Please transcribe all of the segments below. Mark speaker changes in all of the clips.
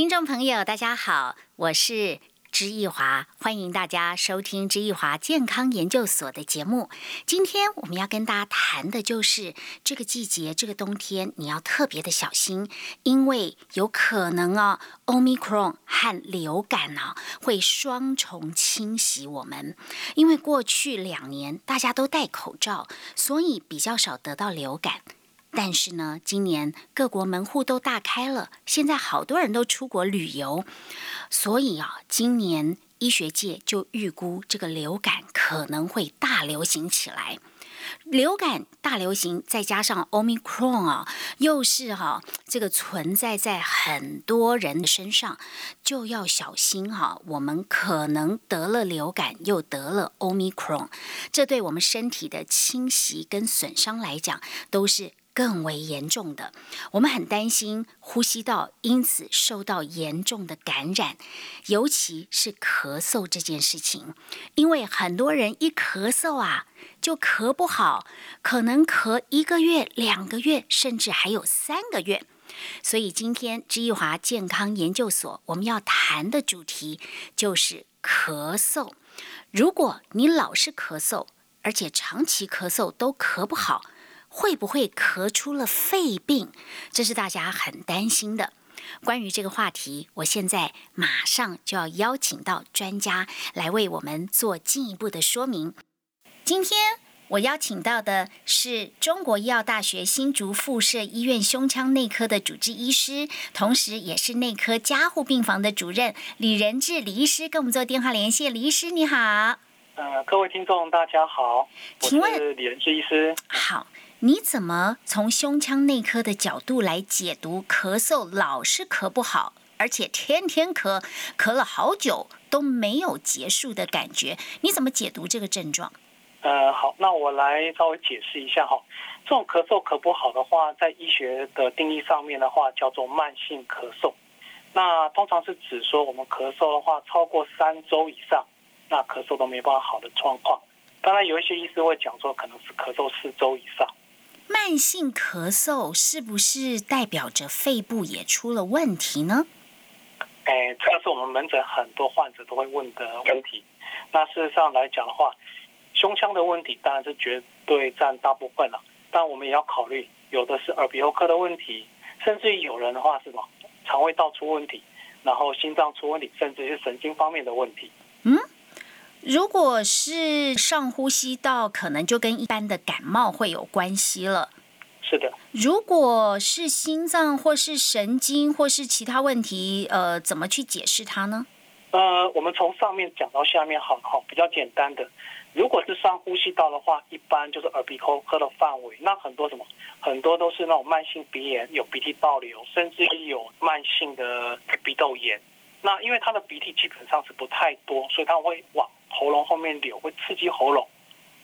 Speaker 1: 听众朋友，大家好，我是知易华，欢迎大家收听知易华健康研究所的节目。今天我们要跟大家谈的就是这个季节，这个冬天你要特别的小心，因为有可能啊，omicron 和流感呢会双重侵袭我们。因为过去两年大家都戴口罩，所以比较少得到流感。但是呢，今年各国门户都大开了，现在好多人都出国旅游，所以啊，今年医学界就预估这个流感可能会大流行起来。流感大流行，再加上 Omicron 啊，又是哈这个存在在很多人的身上，就要小心哈。我们可能得了流感，又得了 Omicron，这对我们身体的侵袭跟损伤来讲，都是。更为严重的，我们很担心呼吸道因此受到严重的感染，尤其是咳嗽这件事情，因为很多人一咳嗽啊就咳不好，可能咳一个月、两个月，甚至还有三个月。所以今天知易华健康研究所我们要谈的主题就是咳嗽。如果你老是咳嗽，而且长期咳嗽都咳不好。会不会咳出了肺病？这是大家很担心的。关于这个话题，我现在马上就要邀请到专家来为我们做进一步的说明。今天我邀请到的是中国医药大学新竹附设医院胸腔内科的主治医师，同时也是内科加护病房的主任李仁志李医师，跟我们做电话连线。李医师，你好。
Speaker 2: 呃，各位听众，大家好。请问李仁志医师。
Speaker 1: 好。你怎么从胸腔内科的角度来解读咳嗽老是咳不好，而且天天咳，咳了好久都没有结束的感觉？你怎么解读这个症状？
Speaker 2: 呃，好，那我来稍微解释一下哈。这种咳嗽咳不好的话，在医学的定义上面的话，叫做慢性咳嗽。那通常是指说我们咳嗽的话，超过三周以上，那咳嗽都没办法好的状况。当然，有一些医师会讲说，可能是咳嗽四周以上。
Speaker 1: 慢性咳嗽是不是代表着肺部也出了问题呢？
Speaker 2: 哎，这个是我们门诊很多患者都会问的问题。那事实上来讲的话，胸腔的问题当然是绝对占大部分了，但我们也要考虑，有的是耳鼻喉科的问题，甚至于有人的话是什么肠胃道出问题，然后心脏出问题，甚至是神经方面的问题。嗯。
Speaker 1: 如果是上呼吸道，可能就跟一般的感冒会有关系了。
Speaker 2: 是的。
Speaker 1: 如果是心脏或是神经或是其他问题，呃，怎么去解释它呢？
Speaker 2: 呃，我们从上面讲到下面，好好比较简单的。如果是上呼吸道的话，一般就是耳鼻喉科的范围。那很多什么？很多都是那种慢性鼻炎，有鼻涕倒流，甚至有慢性的鼻窦炎。那因为他的鼻涕基本上是不太多，所以他会往。喉咙后面流会刺激喉咙，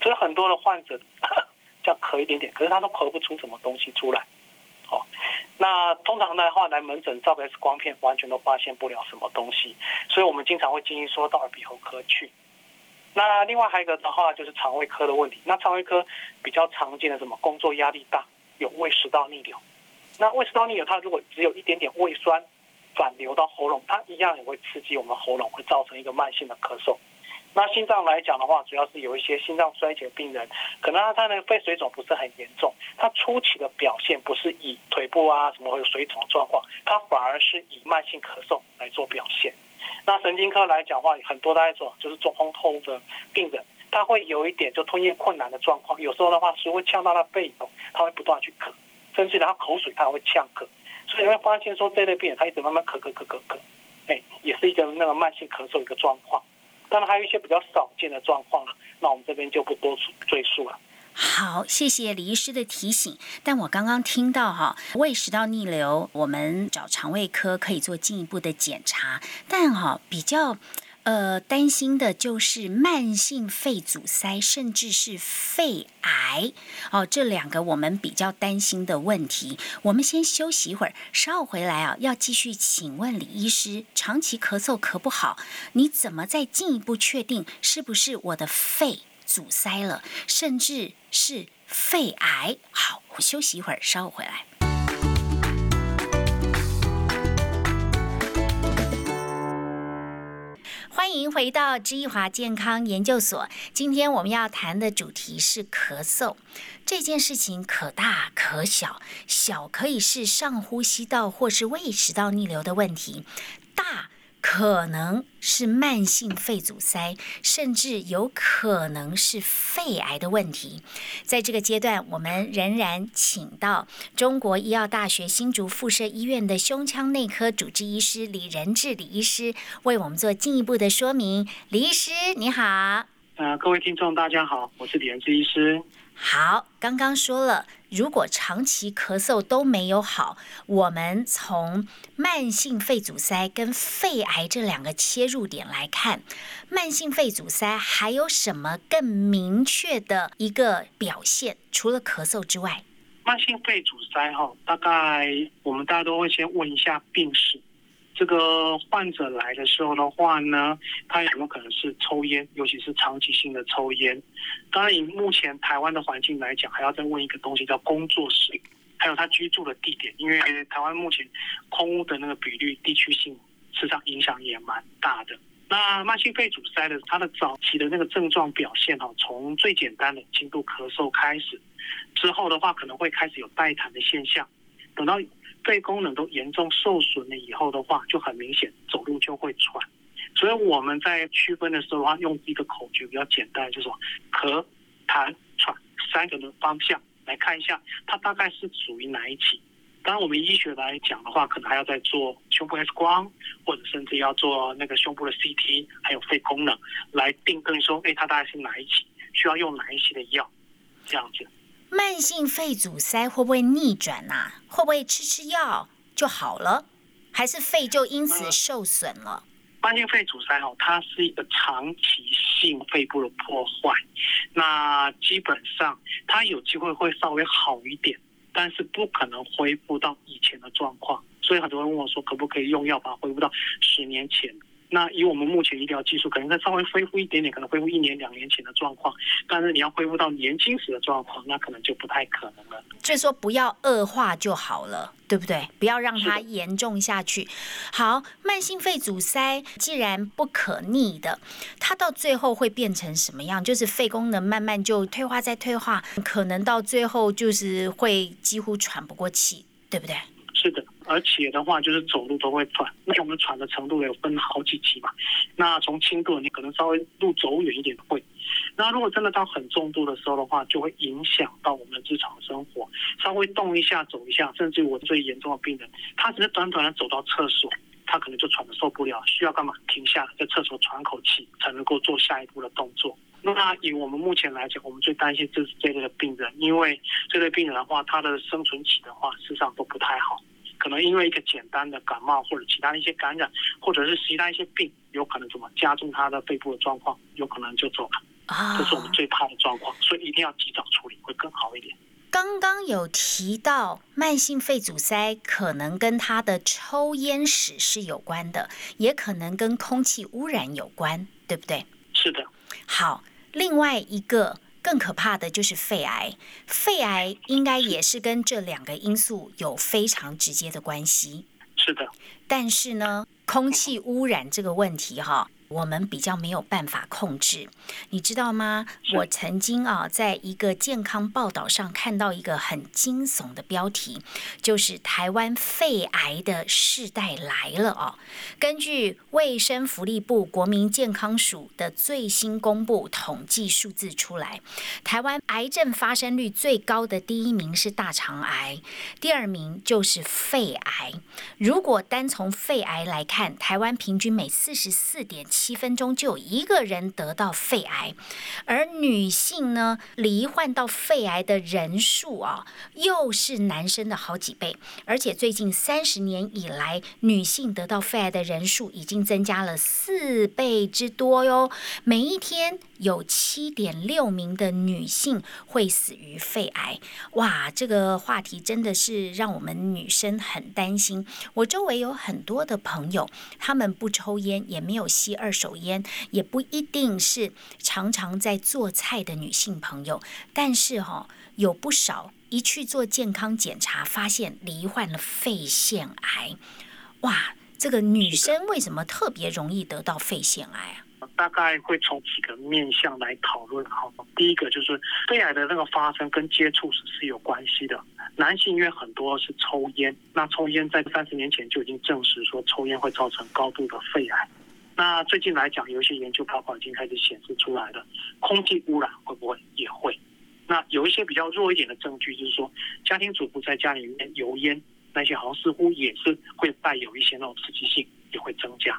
Speaker 2: 所以很多的患者 叫咳一点点，可是他都咳不出什么东西出来。好，那通常的话来门诊照 X 光片，完全都发现不了什么东西，所以我们经常会建议说到耳鼻喉科去。那另外还有一个的话就是肠胃科的问题，那肠胃科比较常见的什么工作压力大，有胃食道逆流。那胃食道逆流，它如果只有一点点胃酸反流到喉咙，它一样也会刺激我们喉咙，会造成一个慢性的咳嗽。那心脏来讲的话，主要是有一些心脏衰竭病人，可能他的肺水肿不是很严重，他初期的表现不是以腿部啊什么会有水肿的状况，他反而是以慢性咳嗽来做表现。那神经科来讲的话，很多在做就是中风后的病人，他会有一点就吞咽困难的状况，有时候的话是会呛到他背部，他会不断去咳，甚至他口水他会呛咳，所以你会发现说这类病人他一直慢慢咳咳咳咳咳，哎，也是一个那个慢性咳嗽一个状况。当然还有一些比较少见的状况了，那我们这边就不多赘述了。
Speaker 1: 好，谢谢李医师的提醒。但我刚刚听到哈，胃食道逆流，我们找肠胃科可以做进一步的检查，但哈比较。呃，担心的就是慢性肺阻塞，甚至是肺癌哦，这两个我们比较担心的问题。我们先休息一会儿，稍后回来啊，要继续请问李医师，长期咳嗽咳不好，你怎么再进一步确定是不是我的肺阻塞了，甚至是肺癌？好，我休息一会儿，稍后回来。欢迎回到知易华健康研究所。今天我们要谈的主题是咳嗽这件事情，可大可小。小可以是上呼吸道或是胃食道逆流的问题，大。可能是慢性肺阻塞，甚至有可能是肺癌的问题。在这个阶段，我们仍然请到中国医药大学新竹附设医院的胸腔内科主治医师李仁志李医师，为我们做进一步的说明。李医师，你好。
Speaker 2: 呃，各位听众，大家好，我是李仁志医师。
Speaker 1: 好，刚刚说了，如果长期咳嗽都没有好，我们从慢性肺阻塞跟肺癌这两个切入点来看，慢性肺阻塞还有什么更明确的一个表现？除了咳嗽之外，
Speaker 2: 慢性肺阻塞哈，大概我们大家都会先问一下病史。这个患者来的时候的话呢，他有没有可能是抽烟，尤其是长期性的抽烟？当然，以目前台湾的环境来讲，还要再问一个东西，叫工作室，还有他居住的地点，因为台湾目前空屋的那个比率，地区性实际上影响也蛮大的。那慢性肺阻塞的，它的早期的那个症状表现哈，从最简单的轻度咳嗽开始，之后的话可能会开始有带痰的现象，等到。肺功能都严重受损了以后的话，就很明显走路就会喘。所以我们在区分的时候的话，用一个口诀比较简单，就是说咳、痰、喘三个的方向来看一下，它大概是属于哪一起。当然，我们医学来讲的话，可能还要再做胸部 X 光，或者甚至要做那个胸部的 CT，还有肺功能来定更说，哎，它大概是哪一期，需要用哪一期的药，这样子。
Speaker 1: 慢性肺阻塞会不会逆转呐？会不会吃吃药就好了？还是肺就因此受损了？
Speaker 2: 慢性肺阻塞哦，它是一个长期性肺部的破坏，那基本上它有机会会稍微好一点，但是不可能恢复到以前的状况。所以很多人问我说，可不可以用药把它恢复到十年前？那以我们目前医疗技术，可能再稍微恢复一点点，可能恢复一年两年前的状况。但是你要恢复到年轻时的状况，那可能就不太可能了。
Speaker 1: 所以说，不要恶化就好了，对不对？不要让它严重下去。好，慢性肺阻塞既然不可逆的，它到最后会变成什么样？就是肺功能慢慢就退化再退化，可能到最后就是会几乎喘不过气，对不对？
Speaker 2: 而且的话，就是走路都会喘，那我们喘的程度有分好几级嘛。那从轻度，你可能稍微路走远一点会。那如果真的到很重度的时候的话，就会影响到我们的日常生活。稍微动一下、走一下，甚至于我最严重的病人，他只是短短的走到厕所，他可能就喘的受不了，需要干嘛？停下在厕所喘口气，才能够做下一步的动作。那以我们目前来讲，我们最担心就是这类的病人，因为这类病人的话，他的生存期的话，事实上都不太好。可能因为一个简单的感冒或者其他的一些感染，或者是其他一些病，有可能怎么加重他的肺部的状况，有可能就走了。啊，这是我们最怕的状况，所以一定要及早处理会更好一点。
Speaker 1: 刚刚有提到慢性肺阻塞可能跟他的抽烟史是有关的，也可能跟空气污染有关，对不对？
Speaker 2: 是的。
Speaker 1: 好，另外一个。更可怕的就是肺癌，肺癌应该也是跟这两个因素有非常直接的关系。
Speaker 2: 是的，
Speaker 1: 但是呢，空气污染这个问题哈。我们比较没有办法控制，你知道吗？我曾经啊，在一个健康报道上看到一个很惊悚的标题，就是台湾肺癌的世代来了啊！根据卫生福利部国民健康署的最新公布统计数字出来，台湾癌症发生率最高的第一名是大肠癌，第二名就是肺癌。如果单从肺癌来看，台湾平均每四十四点。七分钟就有一个人得到肺癌，而女性呢，罹患到肺癌的人数啊，又是男生的好几倍。而且最近三十年以来，女性得到肺癌的人数已经增加了四倍之多哟。每一天有七点六名的女性会死于肺癌。哇，这个话题真的是让我们女生很担心。我周围有很多的朋友，他们不抽烟，也没有吸二。二手烟也不一定是常常在做菜的女性朋友，但是哈有不少一去做健康检查，发现罹患了肺腺癌，哇！这个女生为什么特别容易得到肺腺癌
Speaker 2: 啊？大概会从几个面向来讨论。好，第一个就是肺癌的那个发生跟接触史是有关系的。男性因为很多是抽烟，那抽烟在三十年前就已经证实说抽烟会造成高度的肺癌。那最近来讲，有一些研究报告已经开始显示出来了，空气污染会不会也会？那有一些比较弱一点的证据，就是说家庭主妇在家里面油烟那些，好像似乎也是会带有一些那种刺激性，也会增加。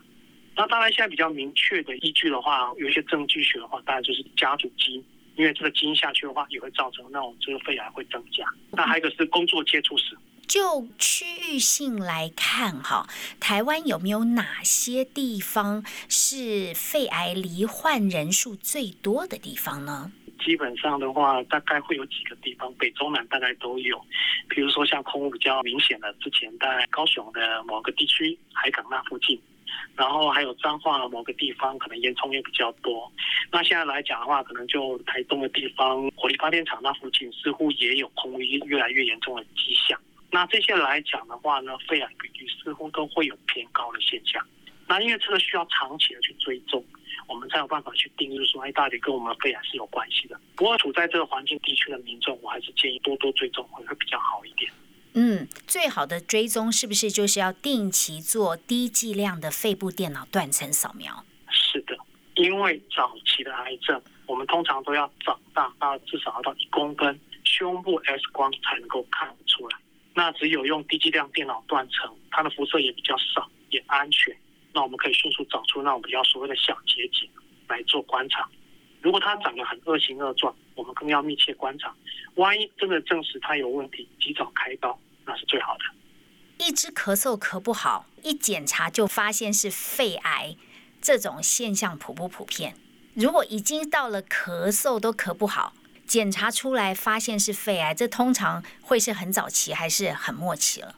Speaker 2: 那当然现在比较明确的依据的话，有一些证据学的话，当然就是家族基因，因为这个基因下去的话，也会造成那种这个肺癌会增加。那还有一个是工作接触史。
Speaker 1: 就区域性来看，哈，台湾有没有哪些地方是肺癌罹患人数最多的地方呢？
Speaker 2: 基本上的话，大概会有几个地方，北中南大概都有。比如说像空污比较明显的，之前在高雄的某个地区海港那附近，然后还有彰化某个地方，可能烟囱也比较多。那现在来讲的话，可能就台东的地方火力发电厂那附近，似乎也有空污越来越严重的迹象。那这些来讲的话呢，肺癌比率似乎都会有偏高的现象。那因为这个需要长期的去追踪。我们才有办法去定义说，哎，到底跟我们肺癌是有关系的。不过处在这个环境地区的民众，我还是建议多多追踪会会比较好一点。
Speaker 1: 嗯，最好的追踪是不是就是要定期做低剂量的肺部电脑断层扫描？
Speaker 2: 是的，因为早期的癌症，我们通常都要长大到至少要到一公分，胸部 X 光才能够看出来。那只有用低剂量电脑断层，它的辐射也比较少，也安全。那我们可以迅速找出那种比较所谓的小结节来做观察。如果它长得很恶形恶状，我们更要密切观察。万一真的证实它有问题，及早开刀那是最好的。
Speaker 1: 一只咳嗽咳不好，一检查就发现是肺癌，这种现象普不普遍？如果已经到了咳嗽都咳不好，检查出来发现是肺癌，这通常会是很早期还是很末期了？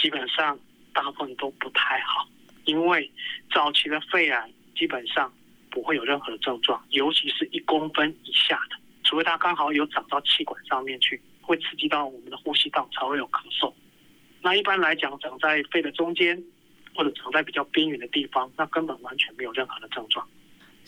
Speaker 2: 基本上大部分都不太好。因为早期的肺癌基本上不会有任何的症状，尤其是一公分以下的，除非它刚好有长到气管上面去，会刺激到我们的呼吸道，才会有咳嗽。那一般来讲，长在肺的中间或者长在比较边缘的地方，那根本完全没有任何的症状。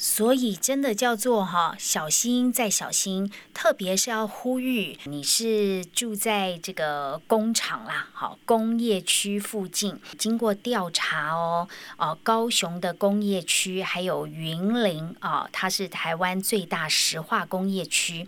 Speaker 1: 所以真的叫做哈小心再小心，特别是要呼吁你是住在这个工厂啦，好工业区附近。经过调查哦，哦高雄的工业区还有云林啊，它是台湾最大石化工业区。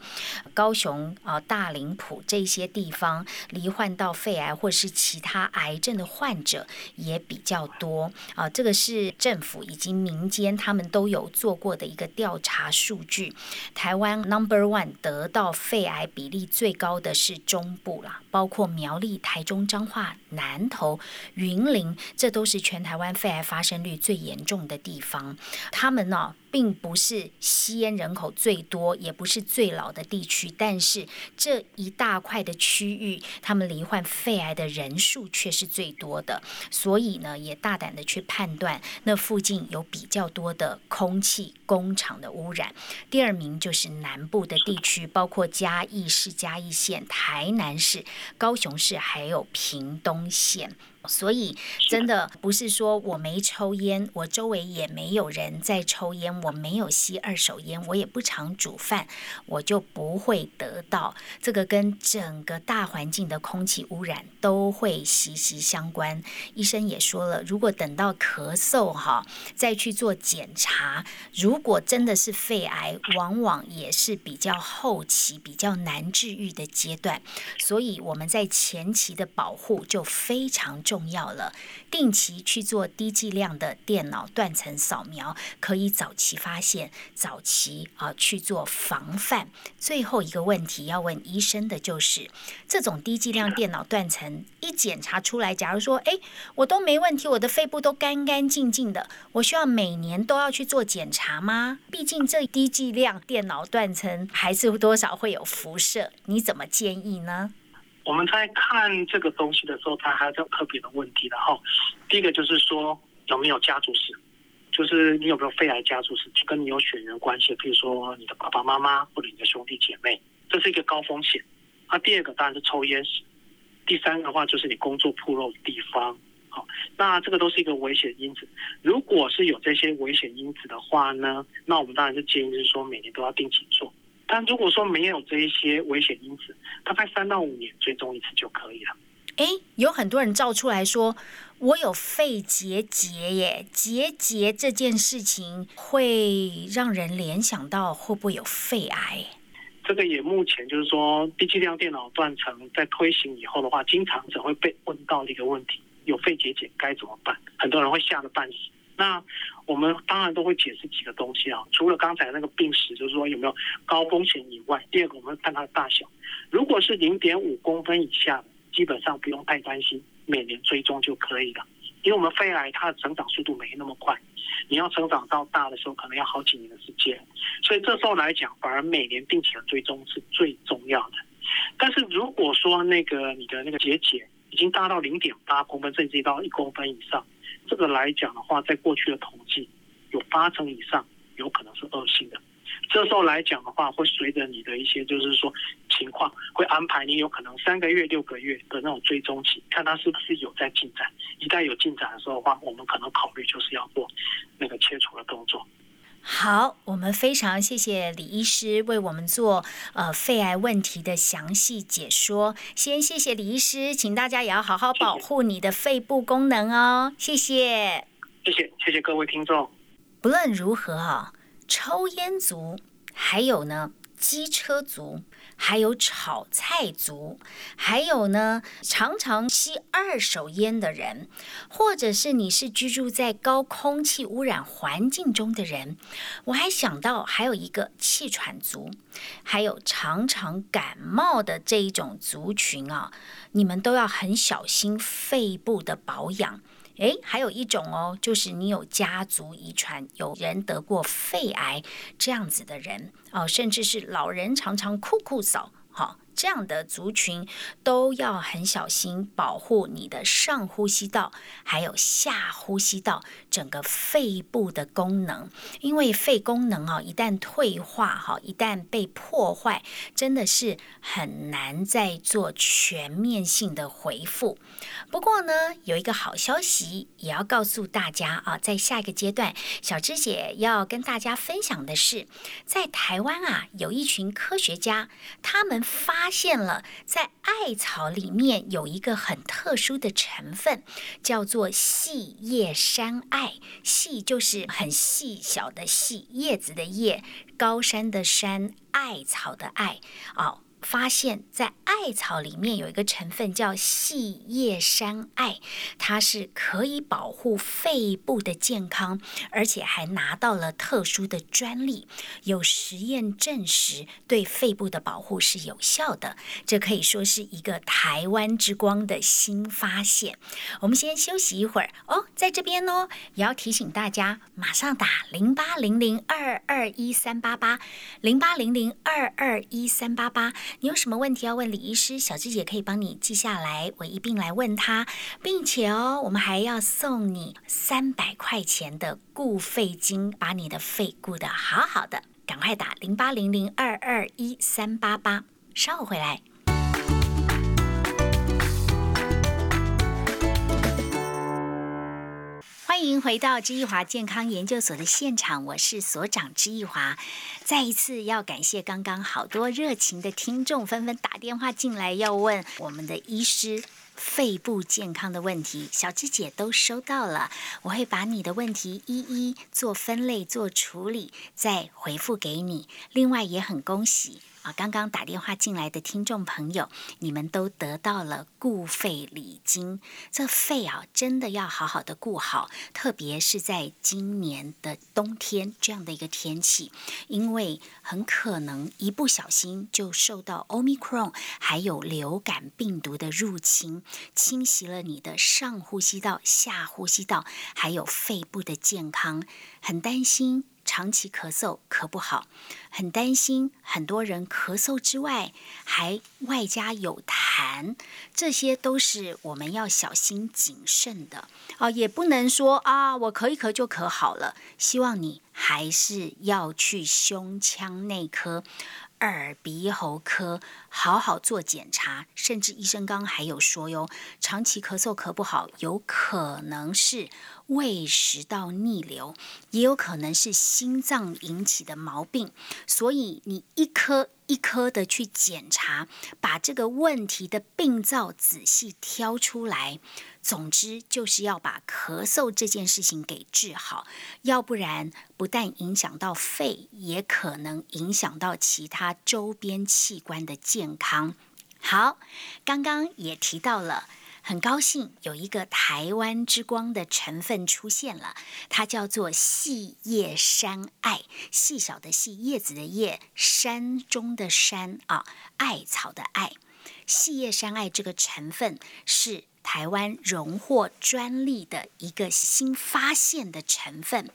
Speaker 1: 高雄啊大林埔这些地方罹患到肺癌或是其他癌症的患者也比较多啊。这个是政府以及民间他们都有做。过的一个调查数据，台湾 Number One 得到肺癌比例最高的是中部啦，包括苗栗、台中、彰化、南投、云林，这都是全台湾肺癌发生率最严重的地方。他们呢？并不是吸烟人口最多，也不是最老的地区，但是这一大块的区域，他们罹患肺癌的人数却是最多的。所以呢，也大胆的去判断，那附近有比较多的空气工厂的污染。第二名就是南部的地区，包括嘉义市、嘉义县、台南市、高雄市，还有屏东县。所以，真的不是说我没抽烟，我周围也没有人在抽烟，我没有吸二手烟，我也不常煮饭，我就不会得到这个跟整个大环境的空气污染都会息息相关。医生也说了，如果等到咳嗽哈再去做检查，如果真的是肺癌，往往也是比较后期、比较难治愈的阶段。所以我们在前期的保护就非常。重要了，定期去做低剂量的电脑断层扫描，可以早期发现，早期啊去做防范。最后一个问题要问医生的就是，这种低剂量电脑断层一检查出来，假如说，哎，我都没问题，我的肺部都干干净净的，我需要每年都要去做检查吗？毕竟这低剂量电脑断层还是多少会有辐射，你怎么建议呢？
Speaker 2: 我们在看这个东西的时候，它还有特别的问题的哈。第一个就是说有没有家族史，就是你有没有肺癌家族史，就跟你有血缘关系，比如说你的爸爸妈妈或者你的兄弟姐妹，这是一个高风险。那第二个当然是抽烟史，第三个的话就是你工作铺露的地方，好，那这个都是一个危险因子。如果是有这些危险因子的话呢，那我们当然是建议是说每年都要定期做。但如果说没有这一些危险因子，大概三到五年追踪一次就可以了。
Speaker 1: 哎，有很多人照出来说，我有肺结节耶，结节这件事情会让人联想到会不会有肺癌？
Speaker 2: 这个也目前就是说，低剂量电脑断层在推行以后的话，经常只会被问到的一个问题：有肺结节该怎么办？很多人会吓得半死。那我们当然都会解释几个东西啊，除了刚才那个病史，就是说有没有高风险以外，第二个我们看它的大小。如果是零点五公分以下的，基本上不用太担心，每年追踪就可以了。因为我们肺癌它的成长速度没那么快，你要成长到大的时候，可能要好几年的时间。所以这时候来讲，反而每年定期的追踪是最重要的。但是如果说那个你的那个结节已经大到零点八公分，甚至到一公分以上，这个来讲的话，在过去的统计，有八成以上有可能是恶性的。这时候来讲的话，会随着你的一些就是说情况，会安排你有可能三个月、六个月的那种追踪期，看他是不是有在进展。一旦有进展的时候的话，我们可能考虑就是要做那个切除的动作。
Speaker 1: 好，我们非常谢谢李医师为我们做呃肺癌问题的详细解说。先谢谢李医师，请大家也要好好保护你的肺部功能哦。谢谢，
Speaker 2: 谢谢，谢谢各位听众。
Speaker 1: 不论如何啊，抽烟族，还有呢。机车族，还有炒菜族，还有呢，常常吸二手烟的人，或者是你是居住在高空气污染环境中的人，我还想到还有一个气喘族，还有常常感冒的这一种族群啊，你们都要很小心肺部的保养。诶，还有一种哦，就是你有家族遗传，有人得过肺癌这样子的人哦，甚至是老人常常哭哭扫，好。这样的族群都要很小心，保护你的上呼吸道，还有下呼吸道整个肺部的功能。因为肺功能啊，一旦退化哈，一旦被破坏，真的是很难再做全面性的恢复。不过呢，有一个好消息也要告诉大家啊，在下一个阶段，小芝姐要跟大家分享的是，在台湾啊，有一群科学家，他们发发现了，在艾草里面有一个很特殊的成分，叫做细叶山艾。细就是很细小的细，叶子的叶，高山的山，艾草的艾。哦。发现，在艾草里面有一个成分叫细叶山艾，它是可以保护肺部的健康，而且还拿到了特殊的专利，有实验证实对肺部的保护是有效的。这可以说是一个台湾之光的新发现。我们先休息一会儿哦，在这边哦，也要提醒大家，马上打零八零零二二一三八八零八零零二二一三八八。你有什么问题要问李医师？小智姐可以帮你记下来，我一并来问他，并且哦，我们还要送你三百块钱的固肺金，把你的肺顾得好好的。赶快打零八零零二二一三八八，稍后回来。欢迎回到知易华健康研究所的现场，我是所长知易华。再一次要感谢刚刚好多热情的听众纷纷打电话进来，要问我们的医师肺部健康的问题。小芝姐都收到了，我会把你的问题一一做分类、做处理，再回复给你。另外也很恭喜。啊，刚刚打电话进来的听众朋友，你们都得到了固肺礼金。这肺啊，真的要好好的顾好，特别是在今年的冬天这样的一个天气，因为很可能一不小心就受到 Omicron 还有流感病毒的入侵，侵袭了你的上呼吸道、下呼吸道，还有肺部的健康，很担心。长期咳嗽咳不好，很担心。很多人咳嗽之外，还外加有痰，这些都是我们要小心谨慎的啊！也不能说啊，我咳一咳就咳好了。希望你还是要去胸腔内科。耳鼻喉科好好做检查，甚至医生刚还有说哟，长期咳嗽咳不好，有可能是胃食道逆流，也有可能是心脏引起的毛病，所以你一颗。一颗的去检查，把这个问题的病灶仔细挑出来。总之，就是要把咳嗽这件事情给治好，要不然不但影响到肺，也可能影响到其他周边器官的健健康。好，刚刚也提到了。很高兴有一个台湾之光的成分出现了，它叫做细叶山艾，细小的细叶子的叶，山中的山啊，艾草的艾。细叶山艾这个成分是台湾荣获专利的一个新发现的成分。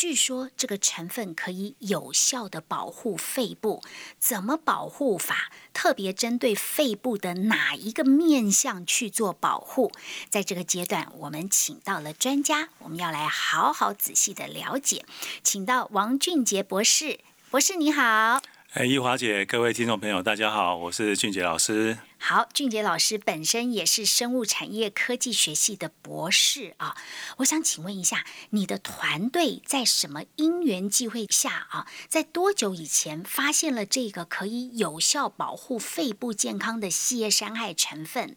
Speaker 1: 据说这个成分可以有效的保护肺部，怎么保护法？特别针对肺部的哪一个面向去做保护？在这个阶段，我们请到了专家，我们要来好好仔细的了解，请到王俊杰博士，博士你好。
Speaker 3: 哎，易华姐，各位听众朋友，大家好，我是俊杰老师。
Speaker 1: 好，俊杰老师本身也是生物产业科技学系的博士啊。我想请问一下，你的团队在什么因缘际会下啊，在多久以前发现了这个可以有效保护肺部健康的细叶山艾成分？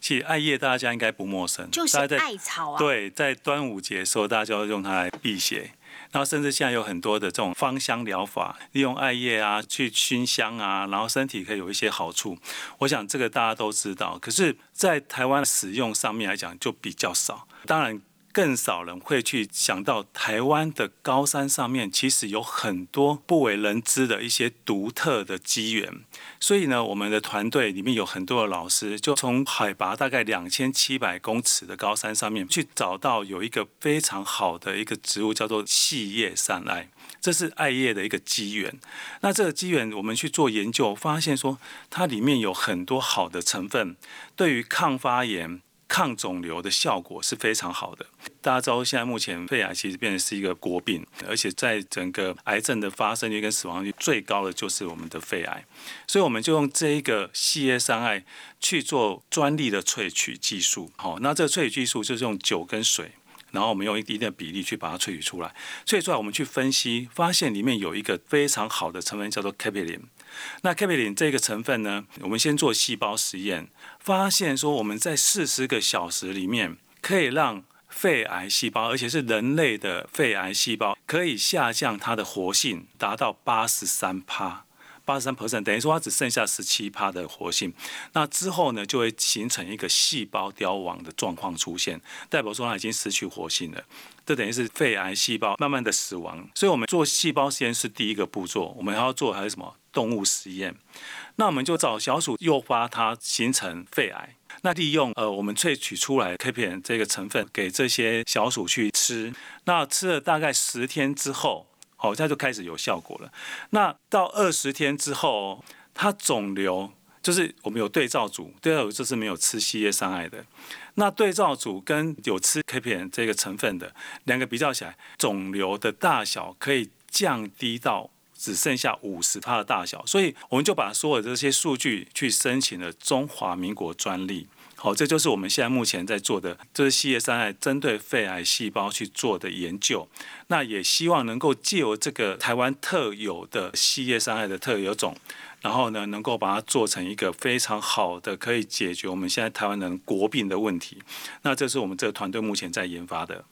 Speaker 3: 其实艾叶大家应该不陌生，
Speaker 1: 就是艾草啊。
Speaker 3: 对，在端午节的时候，大家就要用它来辟邪。然后甚至现在有很多的这种芳香疗法，利用艾叶啊去熏香啊，然后身体可以有一些好处。我想这个大家都知道，可是，在台湾使用上面来讲就比较少。当然。更少人会去想到台湾的高山上面，其实有很多不为人知的一些独特的机缘。所以呢，我们的团队里面有很多的老师，就从海拔大概两千七百公尺的高山上面去找到有一个非常好的一个植物，叫做细叶山艾，这是艾叶的一个机缘。那这个机缘，我们去做研究，发现说它里面有很多好的成分，对于抗发炎。抗肿瘤的效果是非常好的。大家知道，现在目前肺癌其实变成是一个国病，而且在整个癌症的发生率跟死亡率最高的就是我们的肺癌。所以我们就用这一个细叶山艾去做专利的萃取技术。好，那这个萃取技术就是用酒跟水，然后我们用一定的比例去把它萃取出来。萃取出来，我们去分析，发现里面有一个非常好的成分叫做 c a p i l i n。那 c a p i l i n 这个成分呢，我们先做细胞实验。发现说，我们在四十个小时里面，可以让肺癌细胞，而且是人类的肺癌细胞，可以下降它的活性，达到八十三帕，八十三 percent，等于说它只剩下十七帕的活性。那之后呢，就会形成一个细胞凋亡的状况出现，代表说它已经失去活性了。这等于是肺癌细胞慢慢的死亡。所以我们做细胞实验是第一个步骤，我们还要做还是什么动物实验？那我们就找小鼠诱发它形成肺癌，那利用呃我们萃取出来 K P N 这个成分给这些小鼠去吃，那吃了大概十天之后，哦它就开始有效果了。那到二十天之后，它肿瘤就是我们有对照组，对照组就是没有吃细叶伤害的，那对照组跟有吃 K P N 这个成分的两个比较起来，肿瘤的大小可以降低到。只剩下五十帕的大小，所以我们就把所有这些数据去申请了中华民国专利。好，这就是我们现在目前在做的，这是细叶山艾针对肺癌细胞去做的研究。那也希望能够借由这个台湾特有的细叶山艾的特有种，然后呢，能够把它做成一个非常好的，可以解决我们现在台湾人国病的问题。那这是我们这个团队目前在研发的。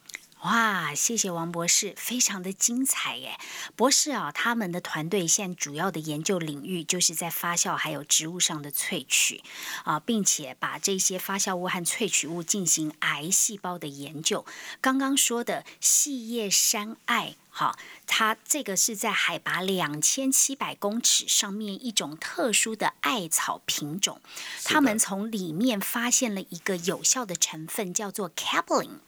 Speaker 1: 哇，谢谢王博士，非常的精彩耶！博士啊，他们的团队现在主要的研究领域就是在发酵还有植物上的萃取啊，并且把这些发酵物和萃取物进行癌细胞的研究。刚刚说的细叶山艾，好，它这个是在海拔两千七百公尺上面一种特殊的艾草品种，他们从里面发现了一个有效的成分，叫做 capillin。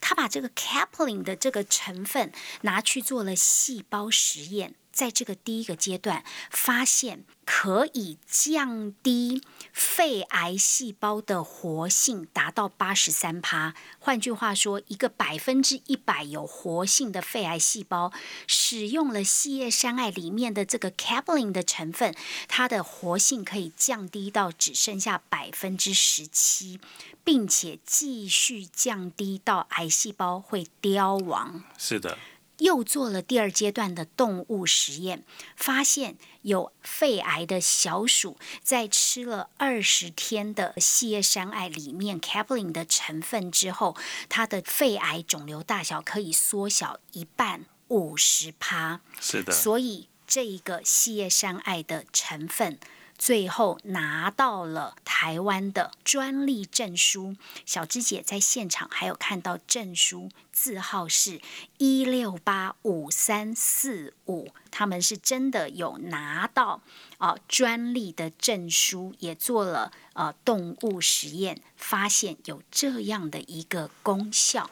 Speaker 1: 他把这个 capillin 的这个成分拿去做了细胞实验，在这个第一个阶段发现可以降低肺癌细胞的活性，达到八十三趴。换句话说，一个百分之一百有活性的肺癌细胞，使用了细叶山艾里面的这个 c a p l i n 的成分，它的活性可以降低到只剩下百分之十七，并且继续降低到癌细胞会凋亡。
Speaker 3: 是的。
Speaker 1: 又做了第二阶段的动物实验，发现有肺癌的小鼠在吃了二十天的细叶山艾里面 c a p l i n 的成分之后，它的肺癌肿瘤大小可以缩小一半，五十趴。
Speaker 3: 是的。
Speaker 1: 所以这一个细叶山艾的成分。最后拿到了台湾的专利证书，小芝姐在现场还有看到证书，字号是一六八五三四五，他们是真的有拿到啊专利的证书，也做了呃动物实验，发现有这样的一个功效。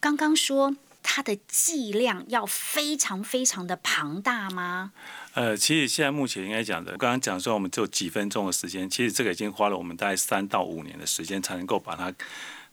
Speaker 1: 刚刚说它的剂量要非常非常的庞大吗？
Speaker 3: 呃，其实现在目前应该讲的，刚刚讲说我们只有几分钟的时间，其实这个已经花了我们大概三到五年的时间，才能够把它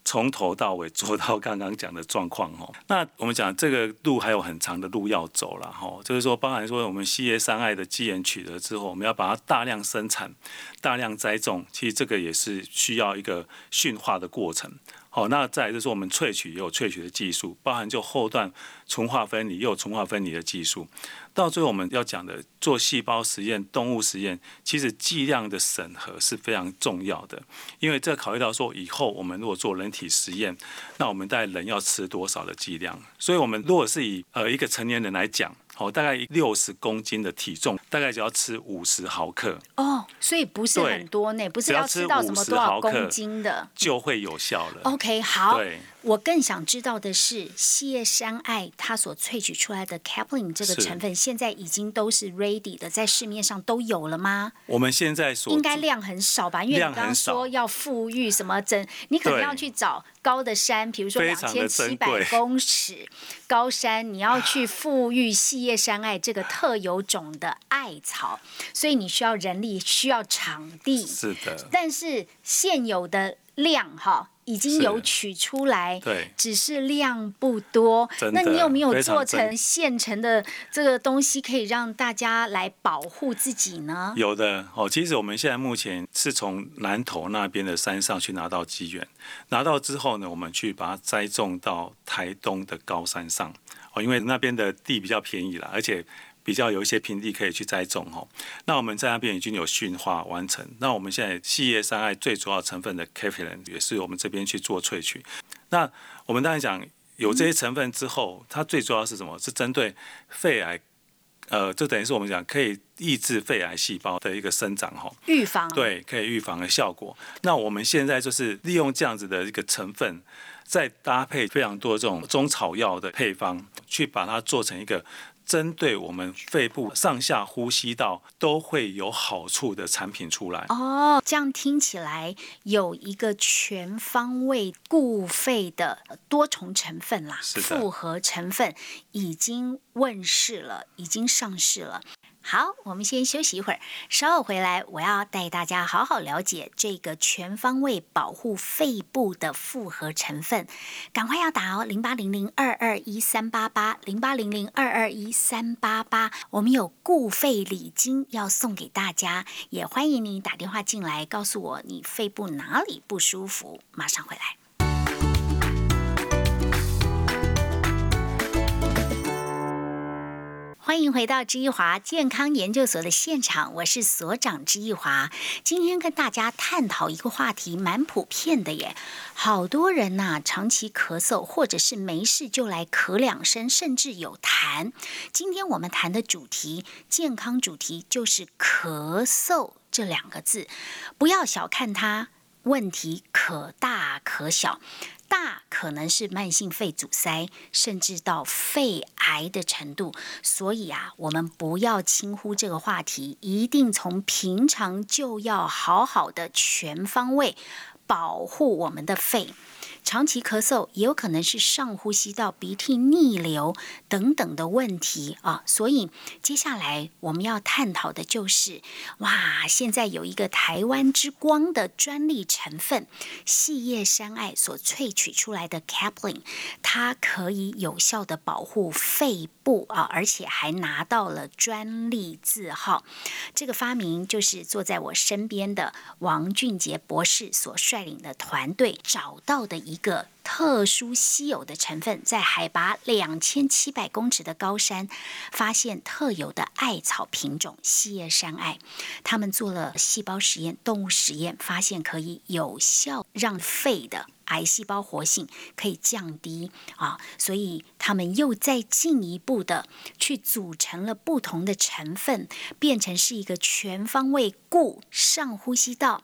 Speaker 3: 从头到尾做到刚刚讲的状况哦。那我们讲这个路还有很长的路要走了哈，就是说包含说我们细叶三艾的基源取得之后，我们要把它大量生产、大量栽种，其实这个也是需要一个驯化的过程。好，那再就是我们萃取也有萃取的技术，包含就后段纯化分离又有纯化分离的技术。到最后我们要讲的做细胞实验、动物实验，其实剂量的审核是非常重要的，因为这考虑到说以后我们如果做人体实验，那我们在人要吃多少的剂量。所以，我们如果是以呃一个成年人来讲。哦，大概六十公斤的体重，大概只要吃五十毫克。
Speaker 1: 哦，所以不是很多呢，不是要吃到什么多少公斤的
Speaker 3: 就会有效了。
Speaker 1: OK，好。我更想知道的是，细叶山艾它所萃取出来的 n 这个成分，现在已经都是 ready 的，在市面上都有了吗？
Speaker 3: 我们现在所
Speaker 1: 应该量很少吧？因为你刚刚说要富裕什么整，你可能要去找高的山，比如说两千七百公尺高山，你要去富裕细叶山艾这个特有种的艾草，所以你需要人力，需要场地。
Speaker 3: 是的。
Speaker 1: 但是现有的量哈。已经有取出来，
Speaker 3: 对，
Speaker 1: 只是量不多。那你有没有做成现成的这个东西，可以让大家来保护自己呢？
Speaker 3: 有的哦，其实我们现在目前是从南投那边的山上去拿到机缘，拿到之后呢，我们去把它栽种到台东的高山上哦，因为那边的地比较便宜了，而且。比较有一些平地可以去栽种哦，那我们在那边已经有驯化完成。那我们现在细叶山艾最主要成分的 c a p i l a n 也是我们这边去做萃取。那我们当然讲有这些成分之后，它最主要是什么？是针对肺癌，呃，就等于是我们讲可以抑制肺癌细胞的一个生长哈，
Speaker 1: 预防
Speaker 3: 对，可以预防的效果。那我们现在就是利用这样子的一个成分，再搭配非常多这种中草药的配方，去把它做成一个。针对我们肺部上下呼吸道都会有好处的产品出来
Speaker 1: 哦，这样听起来有一个全方位固肺的多重成分啦，复合成分已经问世了，已经上市了。好，我们先休息一会儿，稍后回来，我要带大家好好了解这个全方位保护肺部的复合成分。赶快要打哦，零八零零二二一三八八，零八零零二二一三八八。我们有固肺礼金要送给大家，也欢迎你打电话进来，告诉我你肺部哪里不舒服。马上回来。欢迎回到知易华健康研究所的现场，我是所长知易华。今天跟大家探讨一个话题，蛮普遍的耶。好多人呐，长期咳嗽，或者是没事就来咳两声，甚至有痰。今天我们谈的主题，健康主题就是咳嗽这两个字，不要小看它，问题可大可小。大可能是慢性肺阻塞，甚至到肺癌的程度，所以啊，我们不要轻忽这个话题，一定从平常就要好好的全方位保护我们的肺。长期咳嗽也有可能是上呼吸道鼻涕逆流等等的问题啊，所以接下来我们要探讨的就是，哇，现在有一个台湾之光的专利成分——细叶山艾所萃取出来的 Caplin，它可以有效的保护肺部啊，而且还拿到了专利字号。这个发明就是坐在我身边的王俊杰博士所率领的团队找到的一。个特殊稀有的成分，在海拔两千七百公尺的高山发现特有的艾草品种细叶山艾。他们做了细胞实验、动物实验，发现可以有效让肺的癌细胞活性可以降低啊，所以他们又再进一步的去组成了不同的成分，变成是一个全方位固上呼吸道。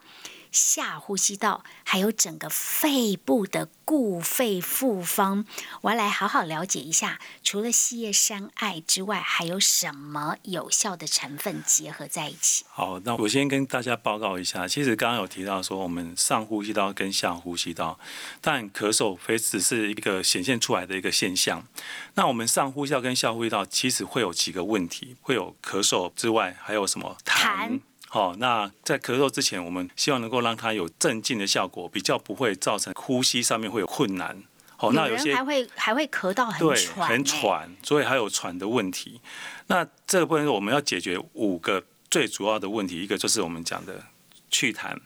Speaker 1: 下呼吸道，还有整个肺部的固肺复方，我要来好好了解一下。除了细叶山艾之外，还有什么有效的成分结合在一起？
Speaker 3: 好，那我先跟大家报告一下。其实刚刚有提到说，我们上呼吸道跟下呼吸道，但咳嗽非只是一个显现出来的一个现象。那我们上呼吸道跟下呼吸道其实会有几个问题，会有咳嗽之外，还有什么
Speaker 1: 痰？
Speaker 3: 好，那在咳嗽之前，我们希望能够让它有镇静的效果，比较不会造成呼吸上面会有困难。
Speaker 1: 好，那有些还会还会咳到很喘，
Speaker 3: 很喘，所以还有喘的问题。那这个部分我们要解决五个最主要的问题，一个就是我们讲的祛痰，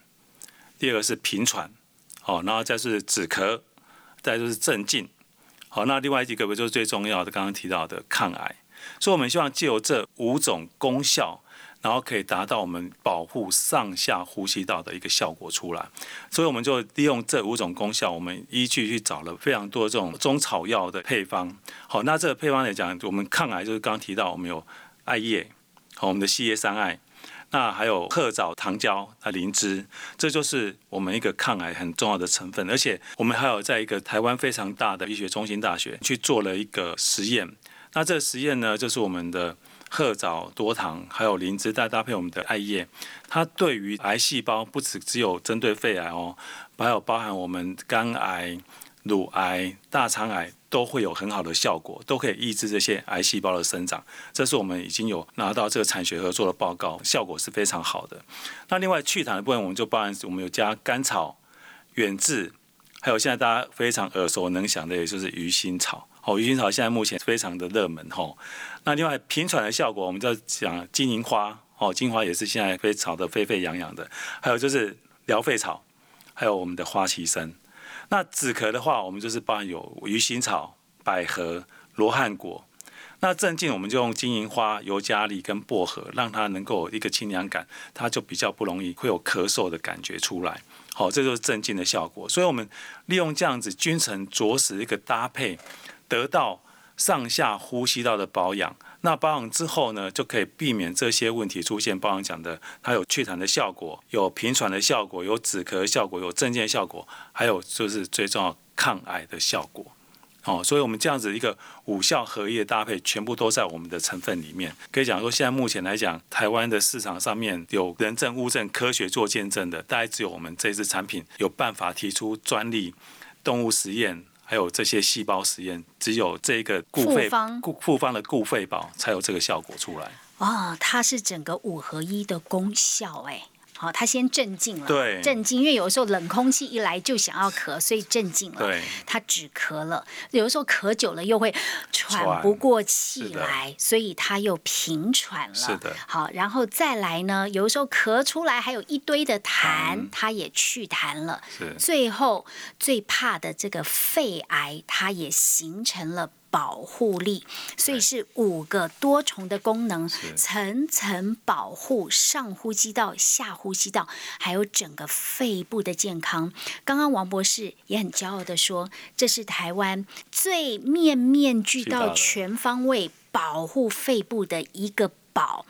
Speaker 3: 第二个是平喘，好，然后再是止咳，再就是镇静。好，那另外几个不就是最重要的，刚刚提到的抗癌。所以我们希望借由这五种功效。然后可以达到我们保护上下呼吸道的一个效果出来，所以我们就利用这五种功效，我们依据去找了非常多这种中草药的配方。好，那这个配方来讲，我们抗癌就是刚刚提到我们有艾叶，好，我们的细叶山艾，那还有褐藻糖胶啊灵芝，这就是我们一个抗癌很重要的成分。而且我们还有在一个台湾非常大的医学中心大学去做了一个实验，那这个实验呢，就是我们的。褐藻多糖还有灵芝再搭配我们的艾叶，它对于癌细胞不止只有针对肺癌哦，还有包含我们肝癌、乳癌、大肠癌都会有很好的效果，都可以抑制这些癌细胞的生长。这是我们已经有拿到这个产学合作的报告，效果是非常好的。那另外去痰的部分，我们就包含我们有加甘草、远志，还有现在大家非常耳熟能详的，也就是鱼腥草。哦，鱼腥草现在目前非常的热门吼。那另外平喘的效果，我们就讲金银花哦，金花也是现在被炒得沸沸扬扬的。还有就是疗肺草，还有我们的花旗参。那止咳的话，我们就是包含有鱼腥草、百合、罗汉果。那镇静，我们就用金银花、尤加利跟薄荷，让它能够有一个清凉感，它就比较不容易会有咳嗽的感觉出来。好，这就是镇静的效果。所以我们利用这样子君臣着实一个搭配。得到上下呼吸道的保养，那保养之后呢，就可以避免这些问题出现。保养讲的，它有祛痰的效果，有平喘的效果，有止咳的效果，有镇静效果，还有就是最重要抗癌的效果。哦，所以我们这样子一个五效合一的搭配，全部都在我们的成分里面。可以讲说，现在目前来讲，台湾的市场上面有人证、物证、科学做见证的，大概只有我们这支产品有办法提出专利、动物实验。还有这些细胞实验，只有这个固肺固复方的固肺宝才有这个效果出来。
Speaker 1: 哦，它是整个五合一的功效，哎。好，他先镇静了，
Speaker 3: 对，
Speaker 1: 镇静，因为有的时候冷空气一来就想要咳，所以镇静了。
Speaker 3: 对，
Speaker 1: 他止咳了。有的时候咳久了又会喘不过气来，所以他又平喘了。
Speaker 3: 是的。
Speaker 1: 好，然后再来呢，有的时候咳出来还有一堆的痰，他也去痰了。
Speaker 3: 是。
Speaker 1: 最后最怕的这个肺癌，它也形成了。保护力，所以是五个多重的功能，层层保护上呼吸道、下呼吸道，还有整个肺部的健康。刚刚王博士也很骄傲的说，这是台湾最面面俱到、全方位保护肺部的一个宝。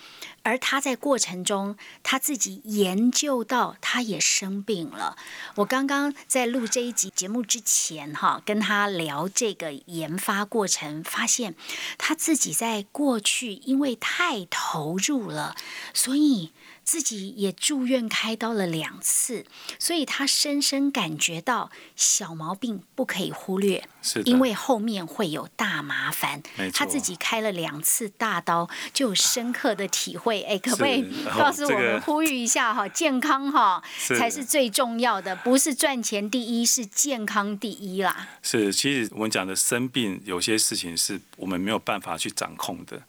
Speaker 1: 而他在过程中，他自己研究到，他也生病了。我刚刚在录这一集节目之前，哈，跟他聊这个研发过程，发现他自己在过去因为太投入了，所以。自己也住院开刀了两次，所以他深深感觉到小毛病不可以忽略，
Speaker 3: 是，
Speaker 1: 因为后面会有大麻烦。他自己开了两次大刀，就有深刻的体会。哎，可不可以告诉我们，呼吁一下哈，健康哈
Speaker 3: 是
Speaker 1: 才是最重要的，不是赚钱第一，是健康第一啦。
Speaker 3: 是，其实我们讲的生病，有些事情是我们没有办法去掌控的。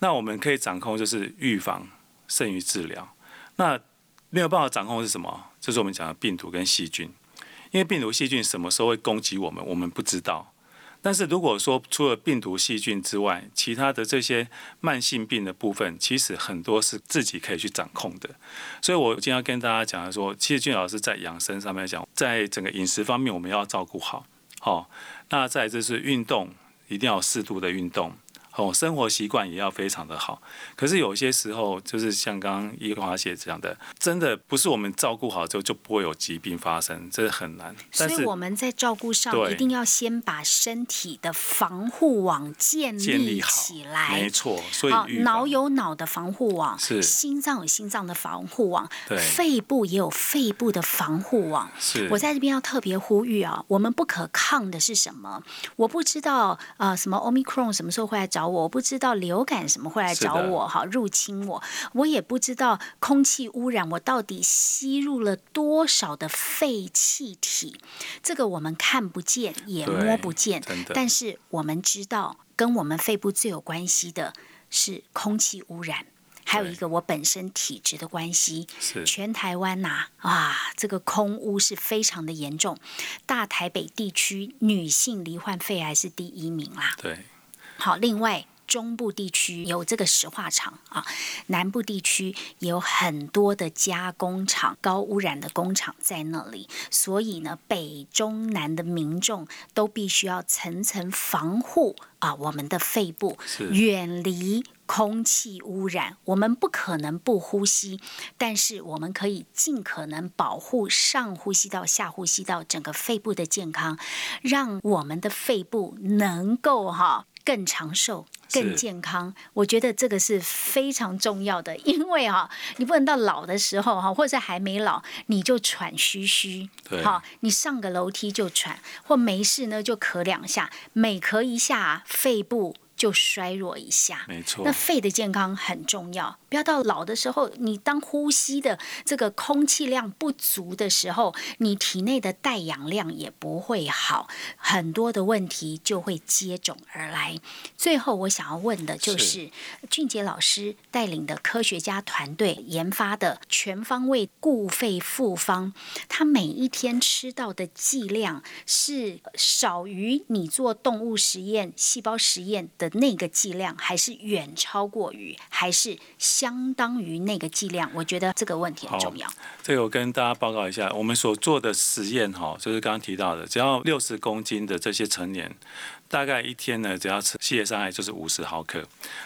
Speaker 3: 那我们可以掌控就是预防胜于治疗。那没有办法掌控是什么？就是我们讲的病毒跟细菌。因为病毒、细菌什么时候会攻击我们，我们不知道。但是如果说除了病毒、细菌之外，其他的这些慢性病的部分，其实很多是自己可以去掌控的。所以我今天要跟大家讲的说，其实俊老师在养生上面讲，在整个饮食方面我们要照顾好。好、那再就是运动，一定要适度的运动。哦，生活习惯也要非常的好。可是有些时候，就是像刚刚叶华姐讲的，真的不是我们照顾好之后就不会有疾病发生，这很难。
Speaker 1: 所以我们在照顾上一定要先把身体的防护网建立起来
Speaker 3: 没。错，所以
Speaker 1: 脑有脑的防护网，
Speaker 3: 是
Speaker 1: 心脏有心脏的防护网，肺部也有肺部的防护网。
Speaker 3: 是
Speaker 1: 我在这边要特别呼吁啊，我们不可抗的是什么？我不知道啊、呃什么 Omicron 什么时候会来找我，我不知道流感什么会来找我，哈，入侵我，我也不知道空气污染我到底吸入了多少的废气体，这个我们看不见也摸不见，但是我们知道跟我们肺部最有关系的是空气污染。还有一个我本身体质的关系，
Speaker 3: 是
Speaker 1: 全台湾呐啊这个空污是非常的严重，大台北地区女性罹患肺癌是第一名啦。
Speaker 3: 对
Speaker 1: 好，另外中部地区有这个石化厂啊，南部地区也有很多的加工厂、高污染的工厂在那里，所以呢，北中南的民众都必须要层层防护啊，我们的肺部远离。空气污染，我们不可能不呼吸，但是我们可以尽可能保护上呼吸道、下呼吸道整个肺部的健康，让我们的肺部能够哈更长寿、更健康。我觉得这个是非常重要的，因为哈，你不能到老的时候哈，或者是还没老，你就喘吁吁，
Speaker 3: 对
Speaker 1: 好，你上个楼梯就喘，或没事呢就咳两下，每咳一下，肺部就衰弱一下。
Speaker 3: 没错
Speaker 1: 那，肺的健康很重要，不要到老的时候，你当呼吸的这个空气量不足的时候，你体内的带氧量也不会好，很多的问题就会接踵而来。最后，我想要问的就是
Speaker 3: 是
Speaker 1: 俊杰老师带领的科学家团队研发的全方位固肺复方，他每一天吃到的剂量是少于你做动物实验、细胞实验的那个剂量，还是远超过于，还是相当于那个剂量？我觉得这个问题很重要。
Speaker 3: 这个我跟大家报告一下，我们所做的实验哈，就是刚刚提到的，只要六十公斤的这些成年，大概一天呢，只要吃系列伤害就是五十毫克。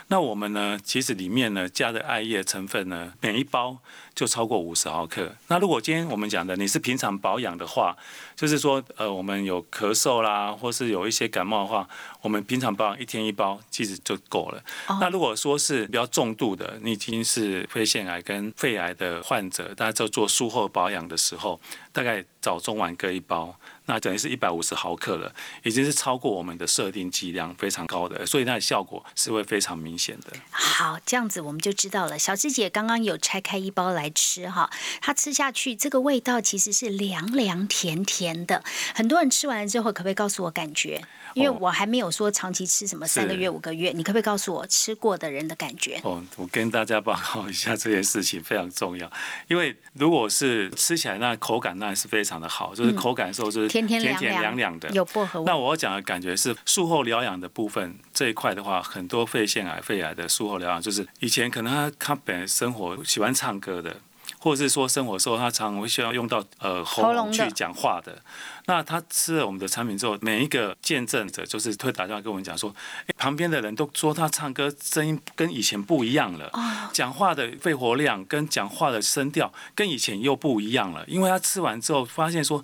Speaker 3: 那我们呢，其实里面呢加的艾叶成分呢，每一包就超过五十毫克。那如果今天我们讲的你是平常保养的话，就是说呃，我们有咳嗽啦，或是有一些感冒的话，我们平常保养一天一包其实就够了。
Speaker 1: 哦
Speaker 3: 那如果说是比较重度的，你已经是肺腺癌跟肺癌的患者，大家在做术后保养的时候，大概早中晚各一包，那等于是一百五十毫克了，已经是超过我们的设定剂量非常高的，所以它的效果是会非常明显的。
Speaker 1: 好，这样子我们就知道了。小芝姐刚刚有拆开一包来吃哈，它吃下去这个味道其实是凉凉甜甜的。很多人吃完了之后，可不可以告诉我感觉？因为
Speaker 3: 哦
Speaker 1: 我还没有说长期吃什么三个月、五个月，你可不可以告诉我吃过的人的感觉？
Speaker 3: 哦，我跟大家报告一下这件事情非常重要，因为如果是吃起来那口感那是非常的好，就是口感的时候就是
Speaker 1: 嗯甜甜
Speaker 3: 甜甜
Speaker 1: 凉凉
Speaker 3: 的，
Speaker 1: 有薄荷味
Speaker 3: 那。我要讲的感觉是术后疗养的部分这一块的话，很多肺腺癌、肺癌的术后疗养，就是以前可能他他本来生活喜欢唱歌的，或者是说生活的时候他常常会需要用到呃喉
Speaker 1: 喉咙
Speaker 3: 去讲话的。那他吃了我们的产品之后，每一个见证者就是会打电话跟我们讲说，诶旁边的人都说他唱歌声音跟以前不一样了。
Speaker 1: 哦，
Speaker 3: 讲话的肺活量跟讲话的声调跟以前又不一样了，因为他吃完之后发现说，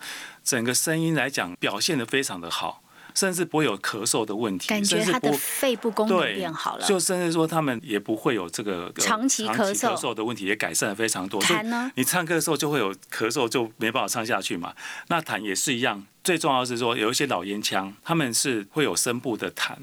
Speaker 3: 整个声音来讲表现的非常的好，甚至不会有咳嗽的问题，
Speaker 1: 感觉他的肺部功能变好了，
Speaker 3: 就甚至说他们也不会有这个
Speaker 1: 长期咳嗽
Speaker 3: 的问题，也改善了非常多。
Speaker 1: 痰呢？
Speaker 3: 你唱歌的时候就会有咳嗽，就没办法唱下去嘛。那痰也是一样，最重要是说有一些老烟枪，他们是会有声部的痰，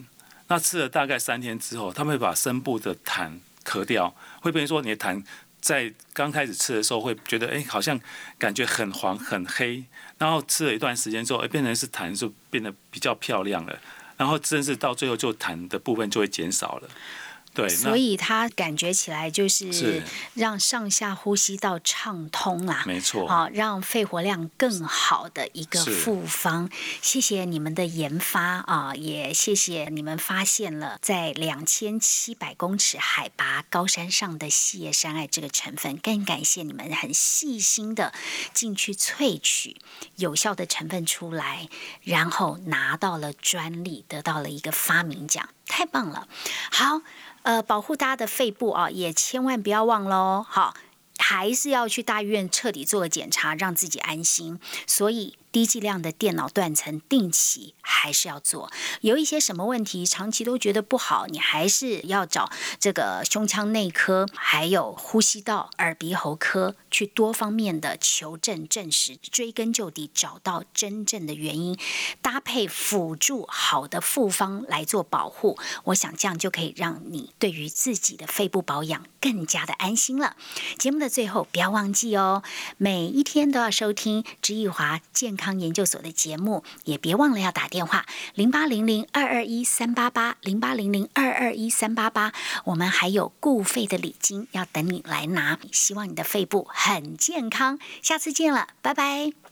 Speaker 3: 那吃了大概三天之后，他们会把声部的痰咳掉，会变成说你的痰在刚开始吃的时候会觉得哎，好像感觉很黄很黑。然后吃了一段时间之后，哎，变成是痰就变得比较漂亮了。然后真是到最后就痰的部分就会减少了。对，
Speaker 1: 所以它感觉起来就是让上下呼吸道畅通啦，
Speaker 3: 没错，
Speaker 1: 好让肺活量更好的一个复方。谢谢你们的研发啊，也谢谢你们发现了在两千七百公尺海拔高山上的细叶山艾这个成分，更感谢你们很细心的进去萃取有效的成分出来，然后拿到了专利，得到了一个发明奖，太棒了。好。呃，保护大家的肺部啊，也千万不要忘喽。好，还是要去大医院彻底做个检查，让自己安心。所以。低剂量的电脑断层定期还是要做，有一些什么问题长期都觉得不好，你还是要找这个胸腔内科，还有呼吸道耳鼻喉科去多方面的求证证实，追根究底，找到真正的原因，搭配辅助好的复方来做保护，我想这样就可以让你对于自己的肺部保养更加的安心了。节目的最后不要忘记哦，每一天都要收听知易华健康。研究所的节目，也别忘了要打电话零八零零二二一三八八零八零零二二一三八八，我们还有固肺的礼金要等你来拿。希望你的肺部很健康，下次见了，拜拜。